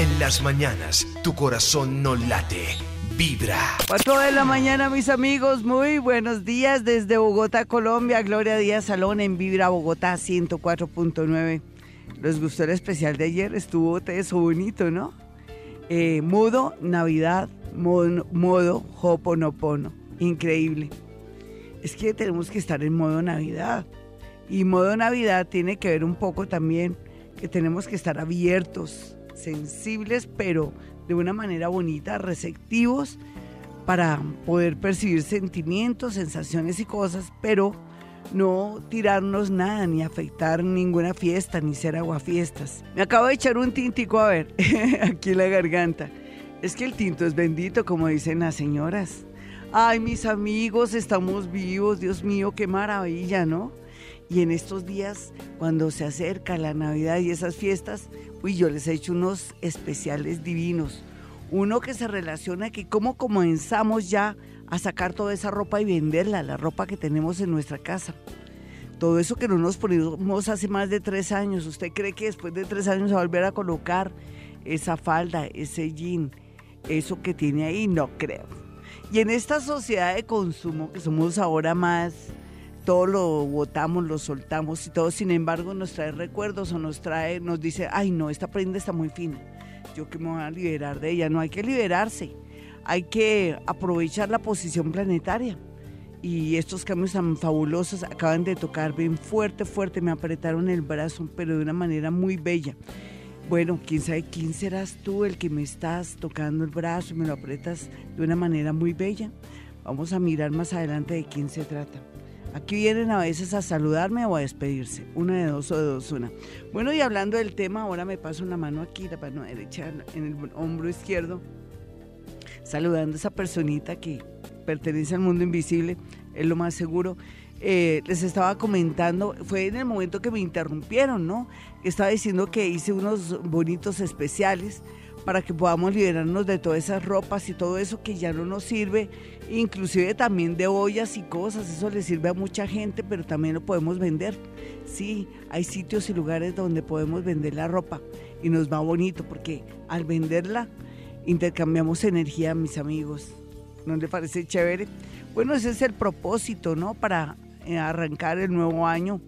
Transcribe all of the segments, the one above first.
En las mañanas, tu corazón no late, vibra. 4 de la mañana, mis amigos. Muy buenos días desde Bogotá, Colombia. Gloria Díaz Salón en Vibra Bogotá 104.9. ¿Les gustó el especial de ayer? Estuvo eso bonito, ¿no? Eh, modo Navidad, modo, modo Hoponopono. Increíble. Es que tenemos que estar en modo Navidad. Y modo Navidad tiene que ver un poco también que tenemos que estar abiertos, sensibles, pero de una manera bonita, receptivos para poder percibir sentimientos, sensaciones y cosas, pero no tirarnos nada, ni afectar ninguna fiesta, ni ser aguafiestas. Me acabo de echar un tintico, a ver, aquí en la garganta. Es que el tinto es bendito, como dicen las señoras. Ay, mis amigos, estamos vivos, Dios mío, qué maravilla, ¿no? Y en estos días, cuando se acerca la Navidad y esas fiestas, uy, yo les he hecho unos especiales divinos. Uno que se relaciona que cómo comenzamos ya a sacar toda esa ropa y venderla, la ropa que tenemos en nuestra casa. Todo eso que no nos ponemos hace más de tres años. ¿Usted cree que después de tres años va a volver a colocar esa falda, ese jean, eso que tiene ahí? No creo. Y en esta sociedad de consumo que somos ahora más todo lo votamos, lo soltamos y todo, sin embargo nos trae recuerdos o nos trae, nos dice, ay no, esta prenda está muy fina, yo que me voy a liberar de ella, no hay que liberarse, hay que aprovechar la posición planetaria. Y estos cambios tan fabulosos acaban de tocar bien fuerte, fuerte, me apretaron el brazo, pero de una manera muy bella. Bueno, quién sabe quién serás tú el que me estás tocando el brazo y me lo apretas de una manera muy bella. Vamos a mirar más adelante de quién se trata. Aquí vienen a veces a saludarme o a despedirse. Una de dos o de dos, una. Bueno, y hablando del tema, ahora me paso una mano aquí, la mano derecha en el hombro izquierdo, saludando a esa personita que pertenece al mundo invisible, es lo más seguro. Eh, les estaba comentando, fue en el momento que me interrumpieron, ¿no? Estaba diciendo que hice unos bonitos especiales para que podamos liberarnos de todas esas ropas y todo eso que ya no nos sirve, inclusive también de ollas y cosas, eso le sirve a mucha gente, pero también lo podemos vender. Sí, hay sitios y lugares donde podemos vender la ropa y nos va bonito porque al venderla intercambiamos energía, mis amigos. ¿No le parece chévere? Bueno, ese es el propósito, ¿no? Para eh, arrancar el nuevo año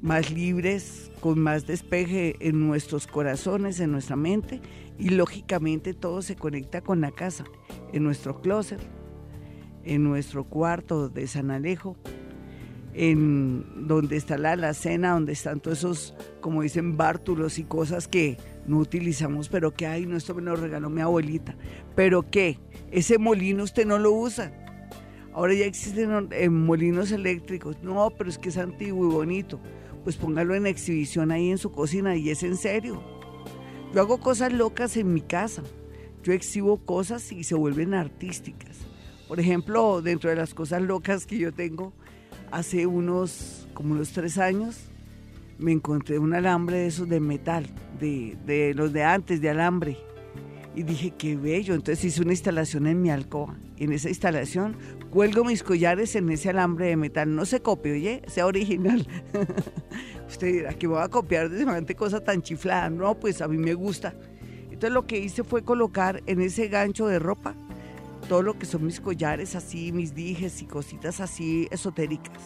más libres, con más despeje en nuestros corazones, en nuestra mente y lógicamente todo se conecta con la casa, en nuestro closet, en nuestro cuarto de San Alejo, en donde está la alacena, donde están todos esos, como dicen, bártulos y cosas que no utilizamos, pero que, hay, no, esto me lo regaló mi abuelita, pero que ese molino usted no lo usa. Ahora ya existen eh, molinos eléctricos. No, pero es que es antiguo y bonito. Pues póngalo en exhibición ahí en su cocina y es en serio. Yo hago cosas locas en mi casa. Yo exhibo cosas y se vuelven artísticas. Por ejemplo, dentro de las cosas locas que yo tengo, hace unos, como unos tres años, me encontré un alambre de esos de metal, de, de los de antes, de alambre. Y dije, qué bello. Entonces hice una instalación en mi alcoba. En esa instalación cuelgo mis collares en ese alambre de metal. No se copie, oye, sea original. Usted dirá que voy a copiar de cosa tan chiflada. No, pues a mí me gusta. Entonces lo que hice fue colocar en ese gancho de ropa todo lo que son mis collares así, mis dijes y cositas así esotéricas.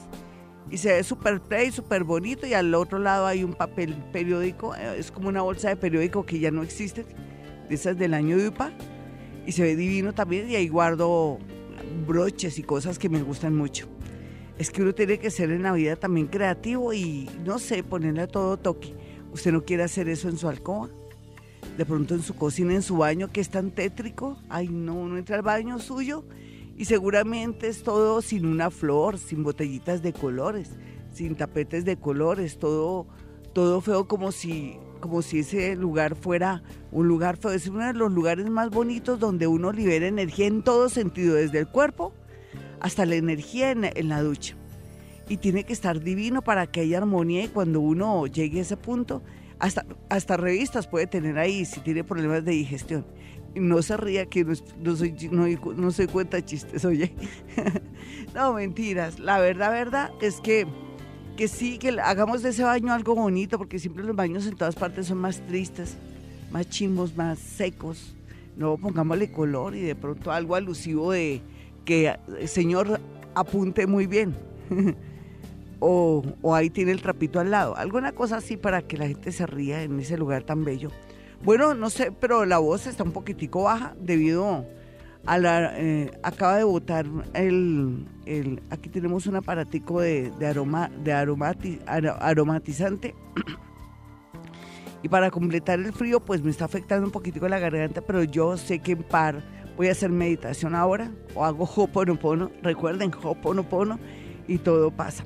Y se ve súper play, súper bonito y al otro lado hay un papel periódico, eh, es como una bolsa de periódico que ya no existe, de esas del año de UPA. Y se ve divino también y ahí guardo broches y cosas que me gustan mucho es que uno tiene que ser en la vida también creativo y, no sé, ponerle a todo toque. ¿Usted no quiere hacer eso en su alcoba? De pronto en su cocina, en su baño, que es tan tétrico. Ay, no, uno entra al baño suyo y seguramente es todo sin una flor, sin botellitas de colores, sin tapetes de colores, todo, todo feo como si, como si ese lugar fuera un lugar. Es uno de los lugares más bonitos donde uno libera energía en todo sentido, desde el cuerpo hasta la energía en, la ducha. Y tiene que estar divino para que haya armonía y cuando uno llegue a ese punto, hasta, hasta revistas puede tener ahí si tiene problemas de digestión. No se ría que no, soy, no, soy cuenta chistes, oye. no, mentiras. La verdad, verdad es que, que sí, que hagamos de ese baño algo bonito, porque siempre los baños en todas partes son más tristes. más chimbos, más secos. No pongámosle color y de pronto algo alusivo de que el señor apunte muy bien. o, o ahí tiene el trapito al lado. Alguna cosa así para que la gente se ría en ese lugar tan bello. Bueno, no sé, pero la voz está un poquitico baja debido Eh, acaba de botar el, Aquí tenemos un aparatico de, aroma, de aromati, aromatizante. y para completar el frío, pues me está afectando un poquitico la garganta, pero yo sé que en par voy a hacer meditación ahora o hago hoponopono. Recuerden, hoponopono y todo pasa.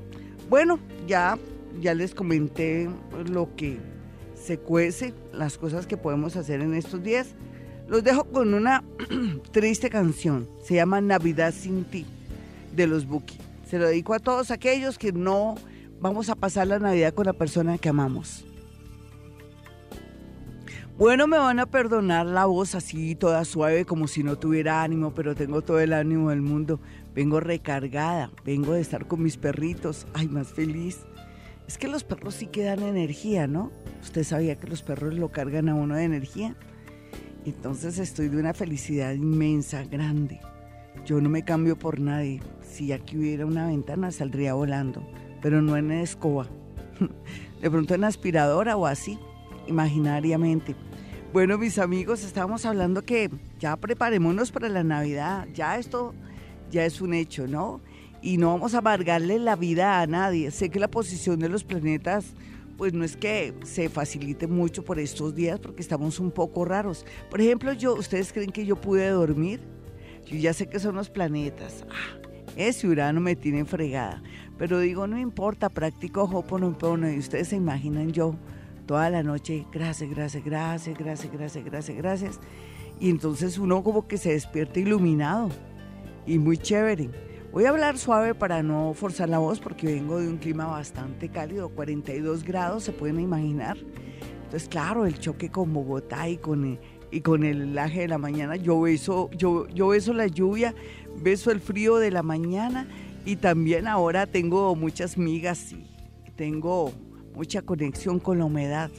Bueno, ya, ya les comenté lo que se cuece, las cosas que podemos hacer en estos días. Los dejo con una triste canción, se llama Navidad sin ti, de los Buki. Se lo dedico a todos aquellos que no vamos a pasar la Navidad con la persona que amamos. Bueno, me van a perdonar la voz así, toda suave, como si no tuviera ánimo, pero tengo todo el ánimo del mundo. Vengo recargada, vengo de estar con mis perritos, ay, más feliz. Es que los perros sí que dan energía, ¿no? Usted sabía que los perros lo cargan a uno de energía. Entonces estoy de una felicidad inmensa, grande. Yo no me cambio por nadie. Si aquí hubiera una ventana saldría volando, pero no en escoba. De pronto en aspiradora o así, imaginariamente. Bueno, mis amigos, estábamos hablando que ya preparémonos para la Navidad. Ya esto ya es un hecho, ¿no? Y no vamos a amargarle la vida a nadie. Sé que la posición de los planetas pues no es que se facilite mucho por estos días porque estamos un poco raros. Por ejemplo, yo, ¿ustedes creen que yo pude dormir? Yo ya sé que son los planetas. Ah, ese Urano me tiene fregada. Pero digo, no importa, practico Hoponopono y ustedes se imaginan yo toda la noche, gracias, gracias, gracias, gracias, gracias, gracias, gracias. Y entonces uno como que se despierta iluminado y muy chévere. Voy a hablar suave para no forzar la voz porque vengo de un clima bastante cálido, 42 grados, se pueden imaginar. Entonces, claro, el choque con Bogotá y con el, y con el helaje de la mañana, yo beso, yo, yo beso la lluvia, beso el frío de la mañana y también ahora tengo muchas migas y tengo mucha conexión con la humedad.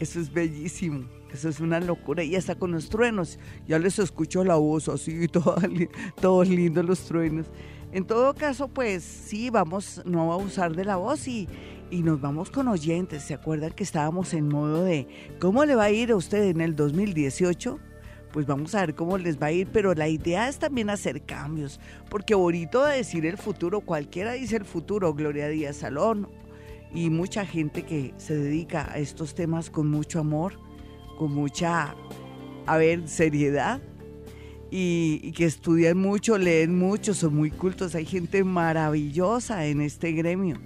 Eso es bellísimo. Eso es una locura. Y hasta con los truenos. Ya les escucho la voz así, todos lindos los truenos. En todo caso, pues sí, vamos no a usar de la voz y, y nos vamos con oyentes. ¿Se acuerdan que estábamos en modo de cómo le va a ir a usted en el 2018? Pues vamos a ver cómo les va a ir, pero la idea es también hacer cambios, porque bonito decir el futuro, cualquiera dice el futuro, Gloria Díaz Salón y mucha gente que se dedica a estos temas con mucho amor, con mucha, a ver, seriedad y, que estudian mucho, leen mucho, son muy cultos. Hay gente maravillosa en este gremio.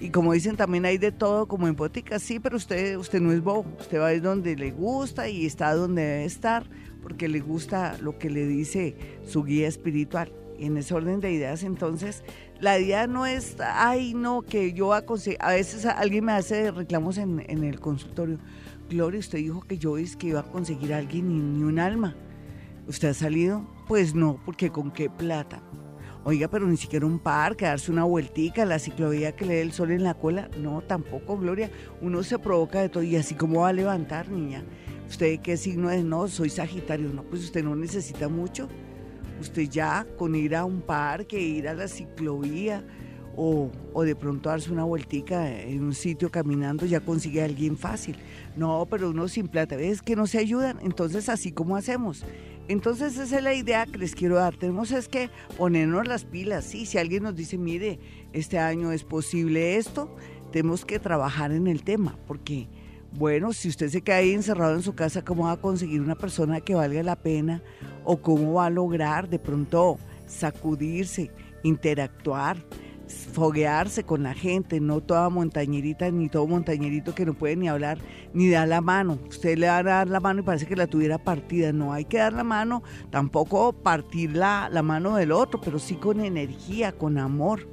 Y como dicen, también hay de todo, como en Pótica, sí, pero usted, usted no es bobo. Usted va a donde le gusta y está donde debe estar, porque le gusta lo que le dice su guía espiritual. Y en ese orden de ideas, entonces, la idea no es, ay, no, que yo a conseguir. A veces alguien me hace reclamos en, en el consultorio. Gloria, usted dijo que yo es que iba a conseguir a alguien y ni un alma. ¿Usted ha salido? Pues no, porque con qué plata. Oiga, pero ni siquiera un parque, darse una vueltica, la ciclovía que le dé el sol en la cola. No, tampoco, Gloria. Uno se provoca de todo. Y así como va a levantar, niña. ¿Usted qué signo es? No, soy Sagitario. No, pues usted no necesita mucho. Usted ya con ir a un parque, ir a la ciclovía o, o de pronto darse una vueltica en un sitio caminando ya consigue a alguien fácil. No, pero uno sin plata. ¿Ves que no se ayudan? Entonces así como hacemos entonces esa es la idea que les quiero dar. Tenemos es que ponernos las pilas. Sí, si alguien nos dice, mire, este año es posible esto, tenemos que trabajar en el tema, porque, bueno, si usted se queda ahí encerrado en su casa, ¿cómo va a conseguir una persona que valga la pena? ¿O cómo va a lograr de pronto sacudirse, interactuar? Foguearse con la gente, no toda montañerita ni todo montañerito que no puede ni hablar ni dar la mano. Usted le va a dar la mano y parece que la tuviera partida. No hay que dar la mano, tampoco partir la, la mano del otro, pero sí con energía, con amor,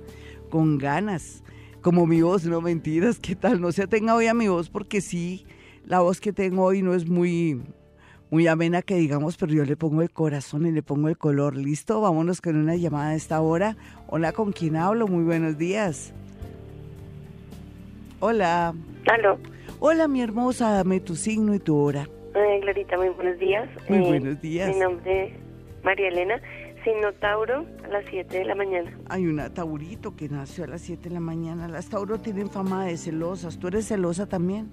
con ganas. Como mi voz, no mentiras, ¿qué tal? No se atenga hoy a mi voz porque sí, la voz que tengo hoy no es muy muy amena que digamos, pero yo le pongo el corazón y le pongo el color. ¿Listo? Vámonos con una llamada a esta hora. Hola, ¿con quién hablo? Muy buenos días. Hola. Aló. Hola, mi hermosa, dame tu signo y tu hora. Eh, Glorita, muy buenos días. Muy Eh, buenos días. Mi nombre es María Elena, signo Tauro, a las 7 de la mañana. Hay una Taurito que nació a las 7 de la mañana. Las Tauro tienen fama de celosas. ¿Tú eres celosa también?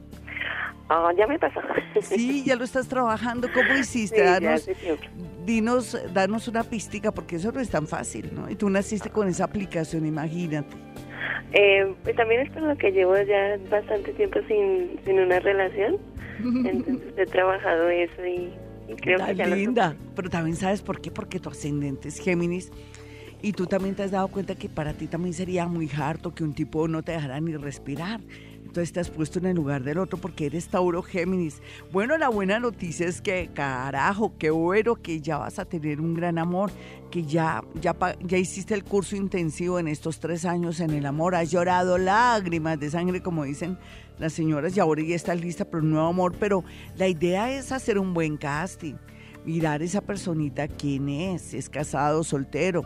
Ah, ya me pasó. Sí, ya lo estás trabajando. ¿Cómo hiciste? Sí, Danos, dinos, danos una pistica, porque eso no es tan fácil, ¿no? Y tú naciste con esa aplicación, imagínate. Eh, pues también es con lo que llevo ya bastante tiempo sin, sin una relación. Entonces he trabajado eso y, y creo Tan que ya lo linda. Pero también sabes por qué, porque tu ascendente es Géminis. Y tú también te has dado cuenta que para ti también sería muy harto que un tipo no te dejara ni respirar. Entonces te has puesto en el lugar del otro porque eres Tauro Géminis. Bueno, la buena noticia es que, carajo, qué bueno que ya vas a tener un gran amor, que ya, ya, ya hiciste el curso intensivo en estos tres años en el amor, has llorado lágrimas de sangre, como dicen las señoras, y ahora ya estás lista para un nuevo amor. Pero la idea es hacer un buen casting, mirar esa personita quién es, si es casado, soltero,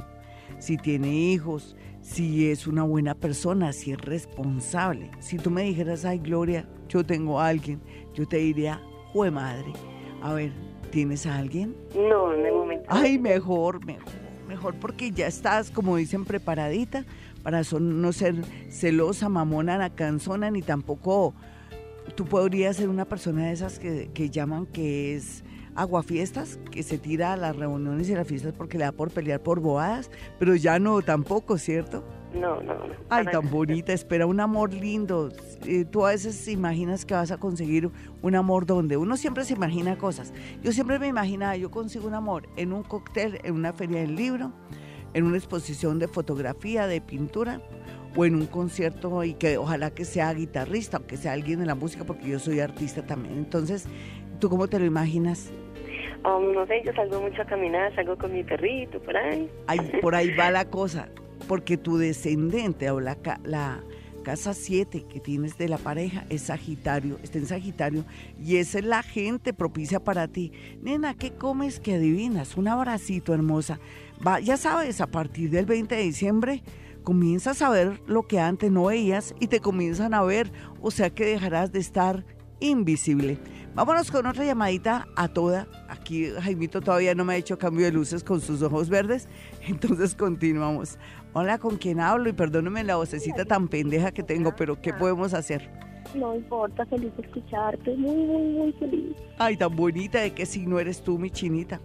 si tiene hijos, si es una buena persona, si es responsable. Si tú me dijeras, ay Gloria, yo tengo a alguien, yo te diría, jue madre, a ver, ¿tienes a alguien? No, en el momento. Ay, mejor, mejor, mejor porque ya estás, como dicen, preparadita para no ser celosa, mamona, nacanzona, ni tampoco tú podrías ser una persona de esas que, que llaman que es aguafiestas, que se tira a las reuniones y las fiestas porque le da por pelear por bobadas, pero ya no tampoco, ¿cierto? No, no, no. Ay, tan bonita, espera un amor lindo. Eh, tú a veces imaginas que vas a conseguir un amor donde uno siempre se imagina cosas. Yo siempre me imaginaba, yo consigo un amor en un cóctel, en una feria del libro, en una exposición de fotografía, de pintura, o en un concierto y que ojalá que sea guitarrista o que sea alguien de la música, porque yo soy artista también. Entonces, ¿tú cómo te lo imaginas? Um, no sé, yo salgo mucho a caminar, salgo con mi perrito por ahí. Ahí, por ahí va la cosa, porque tu descendente o la, la casa 7 que tienes de la pareja es Sagitario, está en Sagitario y esa es la gente propicia para ti. Nena, ¿qué comes que adivinas? Un abracito hermosa. Va, ya sabes, a partir del 20 de diciembre comienzas a ver lo que antes no veías y te comienzan a ver, o sea que dejarás de estar invisible. Vámonos con otra llamadita a toda. Aquí Jaimito todavía no me ha hecho cambio de luces con sus ojos verdes, entonces continuamos. Hola, ¿con quién hablo? Y perdóneme la vocecita tan pendeja que tengo, pero ¿qué podemos hacer? No importa, feliz de escucharte, muy, muy, muy feliz. Ay, tan bonita de que si no eres tú, mi chinita.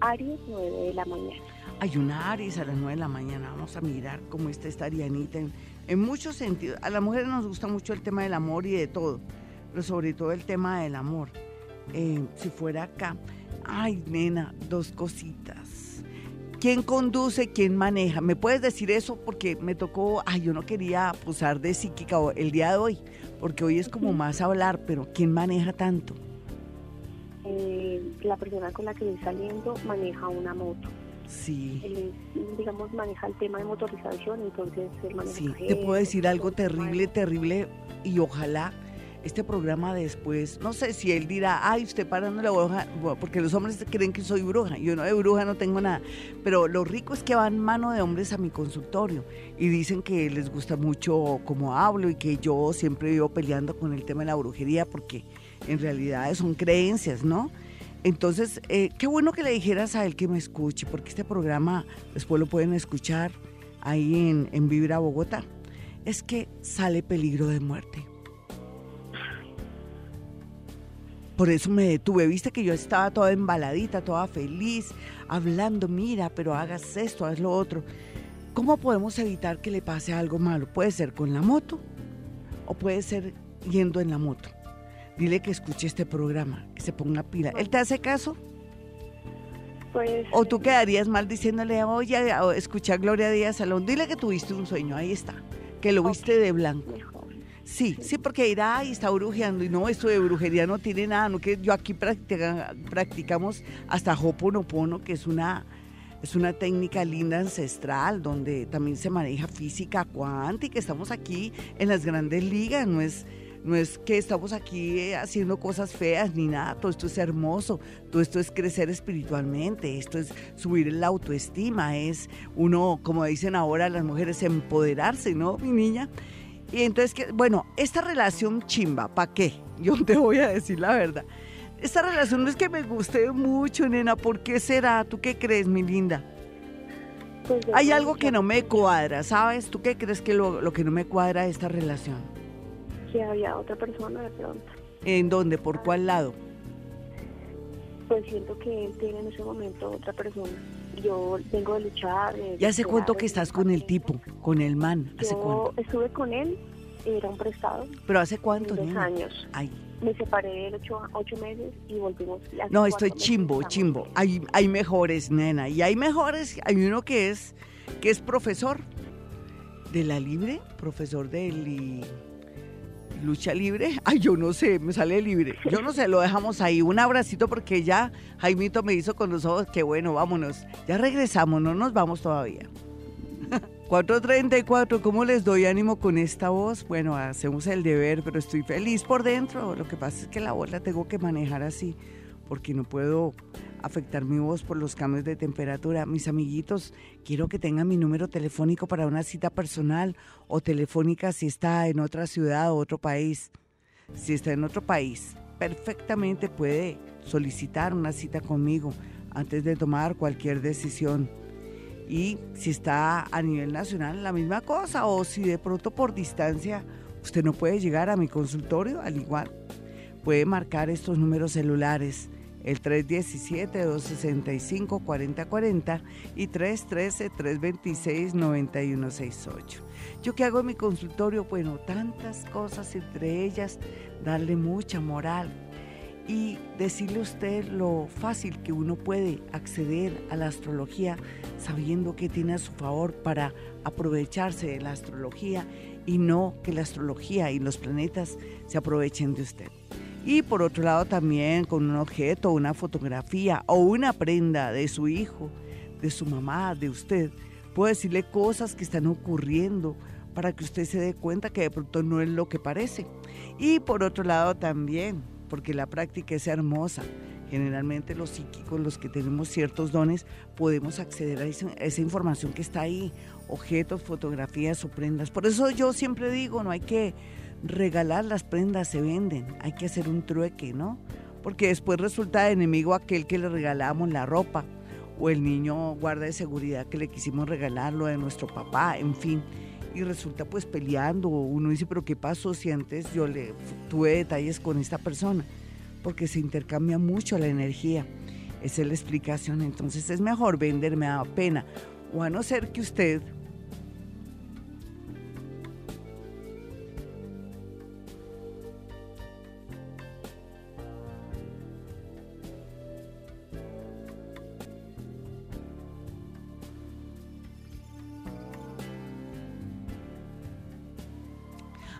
Aries, 9 de la mañana. Hay una Aries a las 9 de la mañana. Vamos a mirar cómo está esta Arianita en, en muchos sentidos. A las mujeres nos gusta mucho el tema del amor y de todo, pero sobre todo el tema del amor. Eh, si fuera acá, ay, nena, dos cositas. ¿Quién conduce? ¿Quién maneja? ¿Me puedes decir eso? Porque me tocó, ay, yo no quería posar de psíquica el día de hoy, porque hoy es como más hablar, pero ¿quién maneja tanto? Eh, la persona con la que estoy saliendo maneja una moto. Sí. Es, digamos, maneja el tema de motorización, entonces maneja Sí, te puedo decir algo el terrible, terrible, y ojalá este programa después, no sé si él dirá, ay, usted parando la bruja, porque los hombres creen que soy bruja, yo no de bruja no tengo nada, pero lo rico es que van mano de hombres a mi consultorio y dicen que les gusta mucho cómo hablo y que yo siempre vivo peleando con el tema de la brujería porque en realidad son creencias, ¿no? Entonces, eh, qué bueno que le dijeras a él que me escuche, porque este programa después lo pueden escuchar ahí en, en Vibra Bogotá. Es que sale peligro de muerte. Por eso me detuve, viste que yo estaba toda embaladita, toda feliz, hablando, mira, pero hagas esto, haz lo otro. ¿Cómo podemos evitar que le pase algo malo? Puede ser con la moto o puede ser yendo en la moto. Dile que escuche este programa, que se ponga pila. ¿Él te hace caso? Pues, ¿O tú quedarías mal diciéndole, oye, escucha a Gloria Díaz Salón? Dile que tuviste un sueño, ahí está, que lo viste de blanco. Sí, sí, porque dirá, ay, está brujeando. Y no, esto de brujería no tiene nada. No, que yo aquí practica- practicamos hasta Hoponopono, que es una, es una técnica linda ancestral, donde también se maneja física cuántica. Estamos aquí en las grandes ligas, no es, no es que estamos aquí eh, haciendo cosas feas ni nada. Todo esto es hermoso, todo esto es crecer espiritualmente, esto es subir la autoestima, es uno, como dicen ahora las mujeres, empoderarse, ¿no, mi niña? Y entonces, que, bueno, esta relación chimba, ¿para qué? Yo te voy a decir la verdad. esta relación no es que me guste mucho, nena. ¿Por qué será? ¿Tú qué crees, mi linda? Pues, Hay algo que no me cuadra, ¿sabes? ¿Tú qué crees que lo, lo que no me cuadra de esta relación? Que había otra persona de pronto. ¿En dónde? ¿Por cuál lado? Pues siento que él tiene en ese momento otra persona. Yo tengo de luchar. de ¿Ya hace cuánto que estás con el tipo, con el man? ¿Hace Yo cuánto? estuve con él, era un prestado, ¿Pero hace cuánto, dos años. Ay, Me separé de él ocho, ocho meses y volvimos. no, estoy chimbo, chimbo. Hay, hay mejores, nena. Y hay mejores, hay uno que es, que es profesor de la libre, profesor de li- lucha libre. Ay, yo no sé, me sale libre. Yo no sé, lo dejamos ahí. Un abracito porque ya Jaimito me hizo con los ojos que bueno, vámonos. Ya regresamos, no nos vamos todavía. 434, ¿cómo les doy ánimo con esta voz? Bueno, hacemos el deber, pero estoy feliz por dentro. Lo que pasa es que la voz la tengo que manejar así, porque no puedo afectar mi voz por los cambios de temperatura. Mis amiguitos, quiero que tengan mi número telefónico para una cita personal o telefónica si está en otra ciudad o otro país. Si está en otro país, perfectamente puede solicitar una cita conmigo antes de tomar cualquier decisión. Y si está a nivel nacional, la misma cosa. O si de pronto por distancia usted no puede llegar a mi consultorio, al igual, puede marcar estos números celulares. El 317-265-4040 y 313-326-9168. ¿Yo qué hago en mi consultorio? Bueno, tantas cosas, entre ellas darle mucha moral, y decirle a usted lo fácil que uno puede acceder a la astrología sabiendo que tiene a su favor para aprovecharse de la astrología y no que la astrología y los planetas se aprovechen de usted. Y por otro lado también con un objeto, una fotografía o una prenda de su hijo, de su mamá, de usted, puede decirle cosas que están ocurriendo para que usted se dé cuenta que de pronto no es lo que parece. Y por otro lado también porque la práctica es hermosa. Generalmente los psíquicos, los que tenemos ciertos dones, podemos acceder a esa, a esa, información que está ahí, objetos, fotografías o prendas. Por eso yo siempre digo, no hay que regalar las prendas, se venden, hay que hacer un trueque, ¿no? Porque después resulta enemigo aquel que le regalamos la ropa o el niño guarda de seguridad que le quisimos regalar lo de nuestro papá, en fin y resulta pues peleando. Uno dice, pero ¿qué pasó si antes yo le tuve detalles con esta persona? Porque se intercambia mucho la energía. Esa es la explicación. Entonces es mejor venderme a pena. O a no ser que usted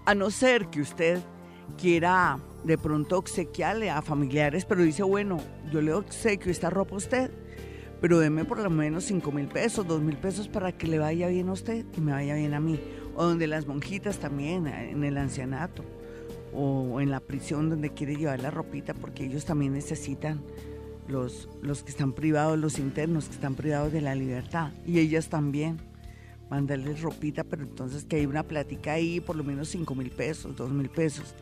a no ser que usted quiera de pronto obsequiarle a familiares, pero dice, bueno, yo le obsequio esta ropa a usted, pero deme por lo menos 5 mil pesos, 2 mil pesos para que le vaya bien a usted y me vaya bien a mí. O donde las monjitas también, en el ancianato, o en la prisión donde quiere llevar la ropita, porque ellos también necesitan los, los que están privados, los internos que están privados de la libertad, y ellas también mandarles ropita, pero entonces que hay una plática ahí, por lo menos 5 mil pesos, 2 mil pesos,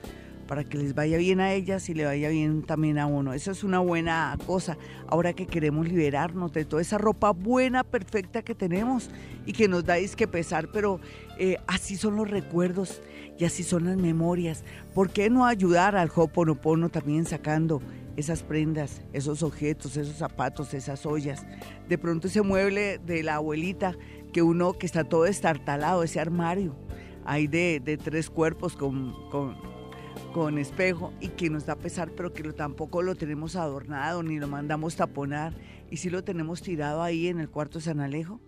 para que les vaya bien a ellas y le vaya bien también a uno. Eso es una buena cosa. Ahora que queremos liberarnos de toda esa ropa buena, perfecta que tenemos y que nos dais que pesar, pero eh, así son los recuerdos y así son las memorias. ¿Por qué no ayudar al Hoponopono también sacando esas prendas, esos objetos, esos zapatos, esas ollas? De pronto ese mueble de la abuelita que uno que está todo estartalado, ese armario, hay de, de tres cuerpos con, con, con, espejo y que nos da pesar, pero que lo, tampoco lo tenemos adornado ni lo mandamos taponar. Y si lo tenemos tirado ahí en el cuarto San Alejo,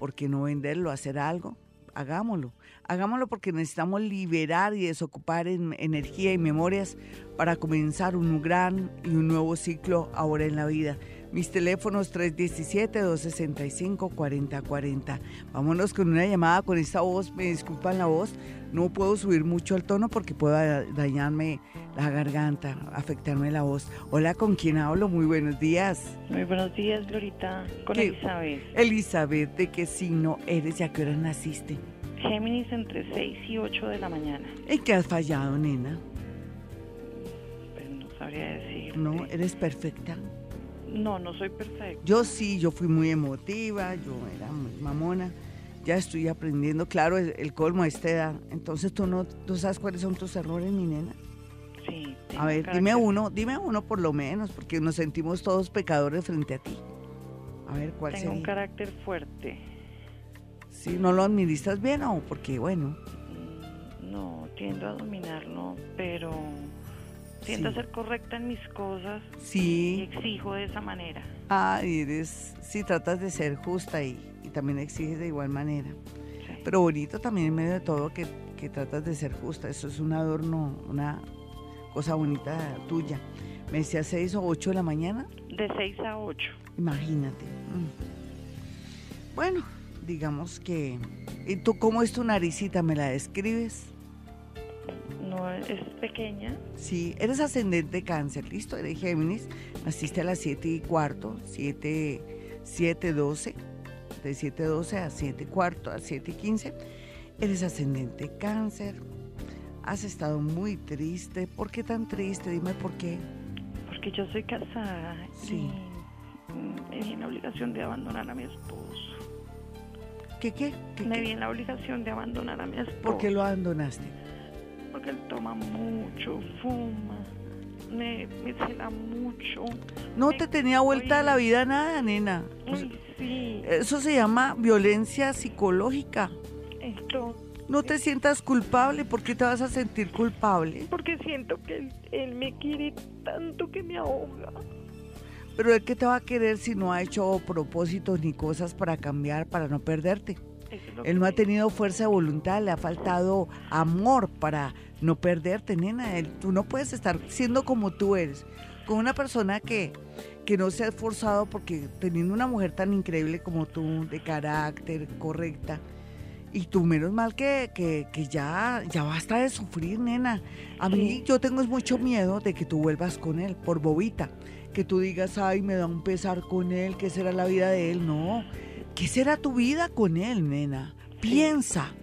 ¿por qué no venderlo, hacer algo? Hagámoslo. Hagámoslo porque necesitamos liberar y desocupar en energía y memorias para comenzar un gran y un nuevo ciclo ahora en la vida. Mis teléfonos 317-265-4040. Vámonos con una llamada con esta voz. Me disculpan la voz. No puedo subir mucho el tono porque pueda dañarme la garganta, afectarme la voz. Hola, ¿con quién hablo? Muy buenos días. Muy buenos días, Glorita. Con ¿Qué? Elizabeth. Elizabeth, ¿de qué signo eres y a qué hora naciste? Géminis entre 6 y 8 de la mañana. ¿En qué has fallado, nena? Pues no sabría decir. No, eres perfecta. No, no soy perfecta. Yo sí, yo fui muy emotiva, yo era muy mamona. Ya estoy aprendiendo, claro, el, el colmo a esta edad. Entonces, ¿tú no tú sabes cuáles son tus errores, mi nena? Sí. A ver, carácter- dime uno, dime uno por lo menos, porque nos sentimos todos pecadores frente a ti. A ver, ¿cuál Tengo un carácter fuerte. Sí, ¿no lo administras bien o porque, bueno, Mm, No, tiendo a dominarlo, pero tiendo Sí. a ser correcta en mis cosas y sí, exijo de esa manera. ah, eres, sí, tratas de ser justa y, y también exiges de igual manera. Sí. Pero bonito también en medio de todo que, que tratas de ser justa. Eso es un adorno, una cosa bonita tuya. Me decía 6 o 8 de la mañana. De 6 a 8. Imagínate. Mm. Bueno, digamos que... ¿Y tú cómo es tu naricita? ¿Me la describes? No es pequeña. Sí, eres ascendente cáncer, listo, eres Géminis, naciste a las 7 y cuarto, 7, 7, 12, de 7, 12 a 7 y cuarto, a 7 y 15, eres ascendente cáncer, has estado muy triste, ¿por qué tan triste? Dime por qué. Porque yo soy casada Sí. y me vi en la obligación de abandonar a mi esposo. ¿Qué qué? ¿Qué, Me qué? vi en la obligación de abandonar a mi esposo. ¿Por qué lo abandonaste? Porque él toma mucho, fuma, me, me cela mucho. No Me- te tenía vuelta a la vida nada, nena. Uy, sí, Eso se llama violencia psicológica. esto, No te sientas culpable, ¿por qué te vas a sentir culpable? porque siento que él, él me quiere tanto que me ahoga. Pero él que te va a querer si no ha hecho propósitos ni cosas para cambiar, para no perderte. Él que no ha tenido fuerza de voluntad, le ha faltado amor para no perderte, nena. Él- tú no puedes estar siendo como tú eres, con una persona que, que no se ha esforzado porque teniendo una mujer tan increíble como tú, de carácter, correcta, y tú menos mal que, que, que ya, ya basta de sufrir, nena. A mí Sí. yo tengo mucho miedo de que tú vuelvas con él, por bobita. Que tú digas, ay, me da un pesar con él, ¿qué será la vida de él? No. ¿Qué será tu vida con él, nena? Piensa.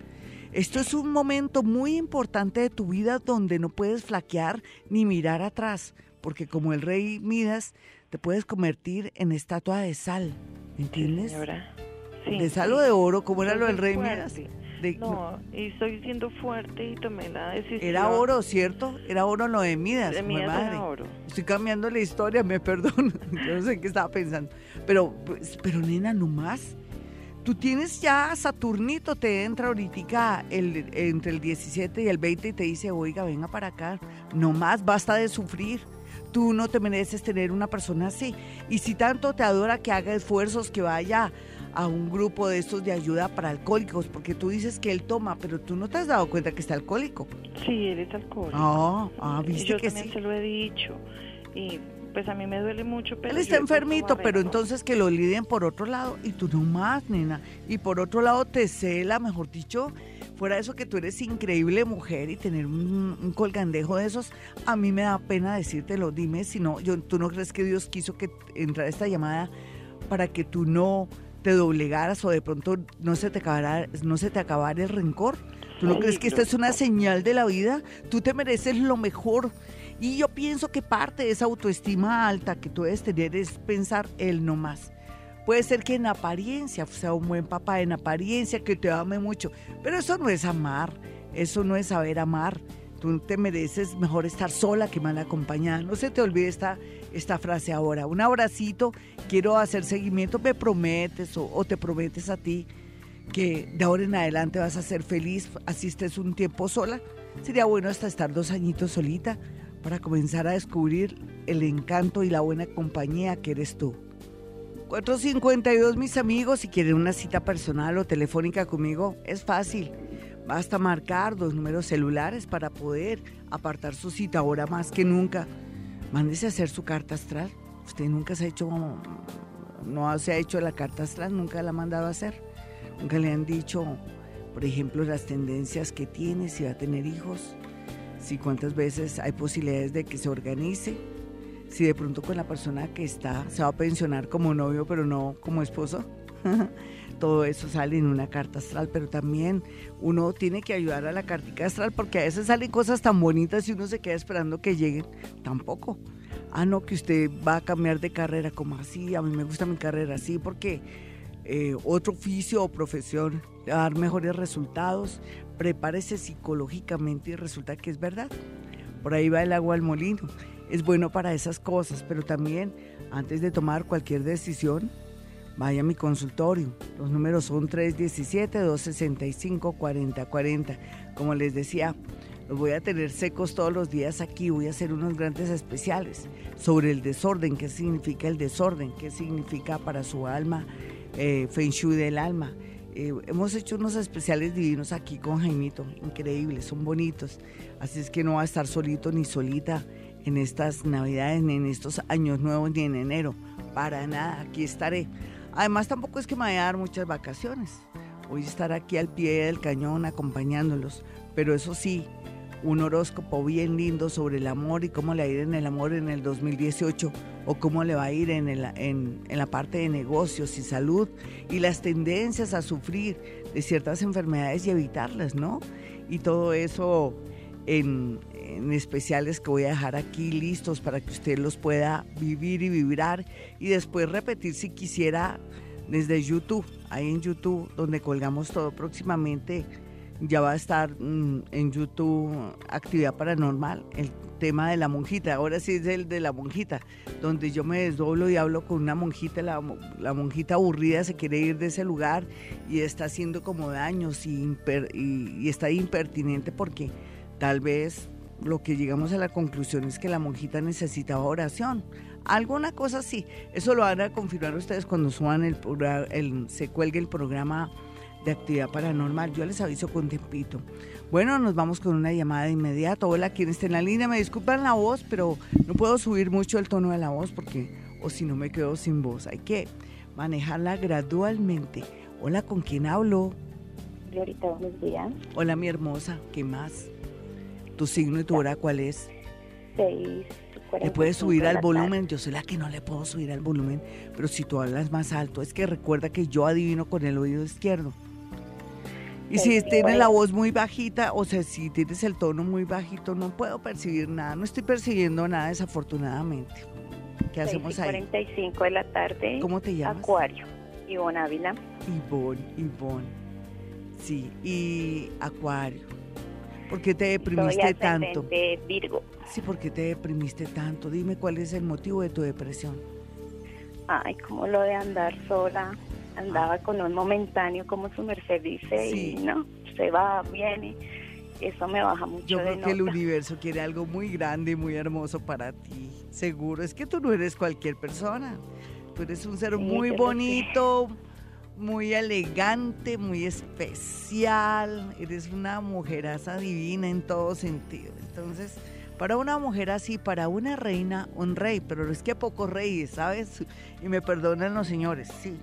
Esto es un momento muy importante de tu vida donde no puedes flaquear ni mirar atrás, porque como el rey Midas, te puedes convertir en estatua de sal. ¿Entiendes? Sí, de sal o de oro, como era lo del rey. Midas. De- No, y estoy siendo fuerte y tomé la decisión. Era oro, ¿cierto? Era oro lo de Midas. De mí madre. era oro. Estoy cambiando la historia, me perdono. Yo no sé qué estaba pensando. Pero, pues, pero nena, no más. Tú tienes ya Saturnito, te entra ahorita el, entre el 17 y el 20 y te dice, oiga, venga para acá. No más, basta de sufrir. Tú no te mereces tener una persona así. Y si tanto te adora que haga esfuerzos, que vaya a un grupo de estos de ayuda para alcohólicos, porque tú dices que él toma, pero tú no te has dado cuenta que está alcohólico. Sí, él es alcohólico. Ah, ah, Y viste yo que también sí. se lo he dicho. Y pues a mí me duele mucho, pero Él está enfermito, pero entonces que lo lidien por otro lado y tú no más, nena. Y por otro lado te cela, mejor dicho, fuera de eso que tú eres increíble mujer y tener un, un colgandejo de esos, a mí me da pena decírtelo. Dime si no, yo, tú no crees que Dios quiso que entrara esta llamada para que tú no te doblegaras o de pronto no se te acabara, no se te acabara el rencor. ¿Tú no crees que esta es una señal de la vida? Tú te mereces lo mejor. Y yo pienso que parte de esa autoestima alta que tú debes tener es pensar él no más. Puede ser que en apariencia sea un buen papá, en apariencia que te ame mucho, pero eso no es amar, eso no es saber amar. Tú te mereces mejor estar sola que mal acompañada. No se te olvide esta, esta frase ahora. Un abracito, quiero hacer seguimiento, me prometes o, te prometes a ti que de ahora en adelante vas a ser feliz, así estés un tiempo sola. Sería bueno hasta estar dos añitos solita para comenzar a descubrir el encanto y la buena compañía que eres tú. 452 mis amigos, si quieren una cita personal o telefónica conmigo, es fácil. Basta marcar dos números celulares para poder apartar su cita ahora más que nunca. Mándese a hacer su carta astral. Usted nunca se ha hecho, no se ha hecho la carta astral, nunca la ha mandado a hacer. Nunca le han dicho, por ejemplo, las tendencias que tiene, si va a tener hijos, si cuántas veces hay posibilidades de que se organice, si de pronto con la persona que está se va a pensionar como novio, pero no como esposo. todo eso sale en una carta astral, pero también uno tiene que ayudar a la cartica astral porque a veces salen cosas tan bonitas y uno se queda esperando que lleguen. Tampoco. Ah, no, que usted va a cambiar de carrera, como así, a mí me gusta mi carrera así, porque eh, otro oficio o profesión dar mejores resultados. Prepárese psicológicamente y resulta que es verdad. Por ahí va el agua al molino. Es bueno para esas cosas, pero también antes de tomar cualquier decisión, vaya a mi consultorio. Los números son 317-265-4040. Como les decía, los voy a tener secos todos los días aquí. Voy a hacer unos grandes especiales sobre el desorden, qué significa el desorden, qué significa para su alma, eh, Feng Shui del alma. Eh, hemos hecho unos especiales divinos aquí con Jaimito, increíbles, son bonitos. Así es que no va a estar solito ni solita en estas navidades, ni en estos años nuevos, ni en enero. Para nada, aquí estaré. Además, tampoco es que me vaya a dar muchas vacaciones. Voy a estar aquí al pie del cañón acompañándolos. Pero eso sí, un horóscopo bien lindo sobre el amor y cómo le va a ir en el amor en el 2018 o cómo le va a ir en, en, la parte de negocios y salud y las tendencias a sufrir de ciertas enfermedades y evitarlas, ¿no? Y todo eso en, en especiales que voy a dejar aquí listos para que usted los pueda vivir y vibrar y después repetir si quisiera desde YouTube, ahí en YouTube donde colgamos todo próximamente. Ya va a estar mm, en YouTube Actividad Paranormal, el tema de la monjita. Ahora sí es el de la monjita, donde yo me desdoblo y hablo con una monjita. La, monjita aburrida se quiere ir de ese lugar y está haciendo como daños y, y está impertinente porque tal vez lo que llegamos a la conclusión es que la monjita necesitaba oración. Alguna cosa sí. Eso lo van a confirmar ustedes cuando suban el, el se cuelgue el programa de actividad paranormal. Yo les aviso con tempito. Bueno, nos vamos con una llamada de inmediato. Hola, ¿quién está en la línea? Me disculpan la voz, pero no puedo subir mucho el tono de la voz porque o si no me quedo sin voz. Hay que manejarla gradualmente. Hola, ¿con quién hablo? Ahorita buenos días. Hola, mi hermosa. ¿Qué más? ¿Tu signo y tu hora cuál es? Seis. ¿Le puedes subir al volumen? Yo soy la que no le puedo subir al volumen, pero si tú hablas más alto, es que recuerda que yo adivino con el oído izquierdo. Y si tienes la voz muy bajita, o sea, si tienes el tono muy bajito, no puedo percibir nada, no estoy percibiendo nada desafortunadamente. ¿Qué hacemos ahí? 45 de la tarde. ¿Cómo te llamas? Acuario. Ivonne Ávila. Ivonne, Ivonne. Sí, y Acuario. ¿Por qué te deprimiste tanto? Virgo. Sí, ¿por qué te deprimiste tanto? Dime cuál es el motivo de tu depresión. Ay, como lo de andar sola. Andaba ah. con un momentáneo, como su merced dice, y no, se va, viene. Eso me baja mucho. Yo creo que el universo quiere algo muy grande y muy hermoso para ti. Seguro. Es que tú no eres cualquier persona. Tú eres un ser muy bonito, muy elegante, muy especial, eres una mujeraza divina en todo sentido. Entonces, para una mujer así, para una reina, un rey, pero es que pocos reyes, ¿sabes? Y me perdonan los señores, sí.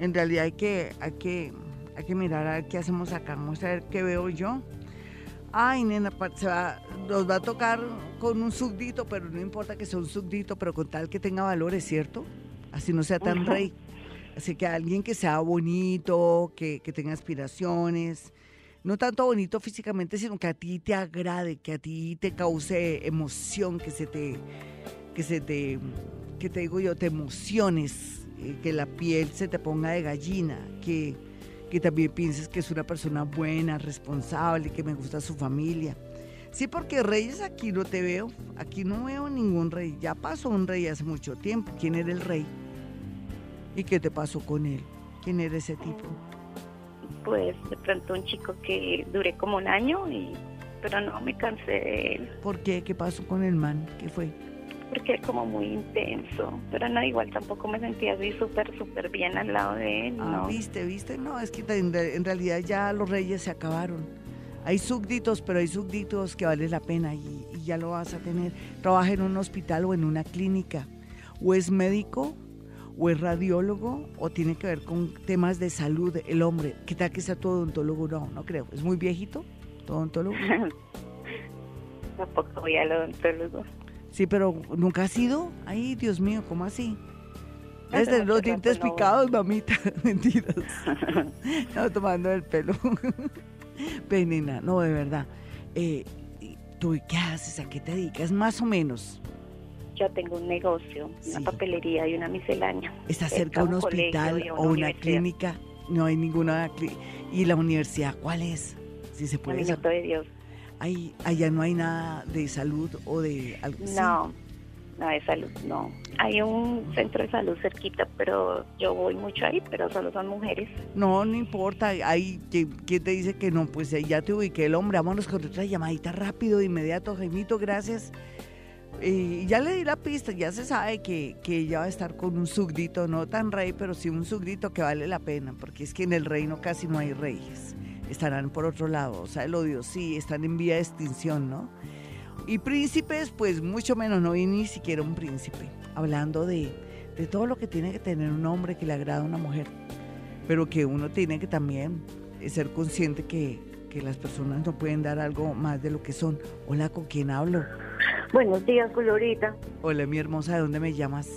En realidad hay que, hay que, hay que mirar a ver qué hacemos acá, vamos a ver qué veo yo. Ay, nena, se va, nos va a tocar con un súbdito, pero no importa que sea un súbdito, pero con tal que tenga valores, ¿cierto? Así no sea tan rey. Así que alguien que sea bonito, que, tenga aspiraciones, no tanto bonito físicamente, sino que a ti te agrade, que a ti te cause emoción, que se te, que se te, que te digo yo, te emociones, eh, que la piel se te ponga de gallina, que, que también pienses que es una persona buena, responsable, que me gusta su familia. Sí, porque reyes aquí no te veo, aquí no veo ningún rey. Ya pasó un rey hace mucho tiempo. ¿Quién era el rey? ¿Y qué te pasó con él? ¿Quién era ese tipo? Pues de pronto un chico que duré como un año, y, pero no me cansé de él. ¿Por qué? ¿Qué pasó con el man? ¿Qué fue? Porque es como muy intenso, pero no, igual tampoco me sentía así súper, súper bien al lado de él. Ah, viste, viste, no, es que en realidad ya los reyes se acabaron. Hay súbditos, pero hay súbditos que vale la pena y, y ya lo vas a tener. Trabaja en un hospital o en una clínica. O es médico o es radiólogo o tiene que ver con temas de salud el hombre. ¿Qué tal que sea tu odontólogo? No, no creo. ¿Es muy viejito tu odontólogo? Tampoco voy al odontólogo. Sí, pero ¿nunca ha sido? Ay, Dios mío, ¿cómo así? Tener los dientes picados, mamita. Mentiras. No, tomando el pelo. Ven, nena, no, de verdad. Eh, ¿y ¿Tú qué haces? ¿A qué te dedicas? Más o menos. Yo tengo un negocio, Sí. una papelería y una miscelánea. ¿Está Cerca un un hospital o una clínica? No hay ninguna. ¿Y la universidad cuál es? Si se Un puede saber. de Dios. Ahí, allá no hay nada de salud o de algo. No, no de salud, no. Hay un centro de salud cerquita, pero yo voy mucho ahí, pero solo son mujeres. No, no importa. Ahí, ¿quién, quién te dice que no? Pues eh, ya te ubiqué el hombre. Vámonos con otra llamadita rápido, de inmediato. Jaimito, gracias. Y ya le di la pista, ya se sabe que, que ella va a estar con un súbdito, no tan rey, pero sí un súbdito que vale la pena, porque es que en el reino casi no hay reyes. Estarán por otro lado, o sea, el odio sí, están en vía de extinción, ¿no? Y príncipes, pues mucho menos, no hay ni siquiera un príncipe. Hablando de, de todo lo que tiene que tener un hombre que le agrada a una mujer, pero que uno tiene que también ser consciente que, que las personas no pueden dar algo más de lo que son. Hola, ¿con quién hablo? Buenos días, Glorita. Hola, mi hermosa, ¿de dónde me llamas?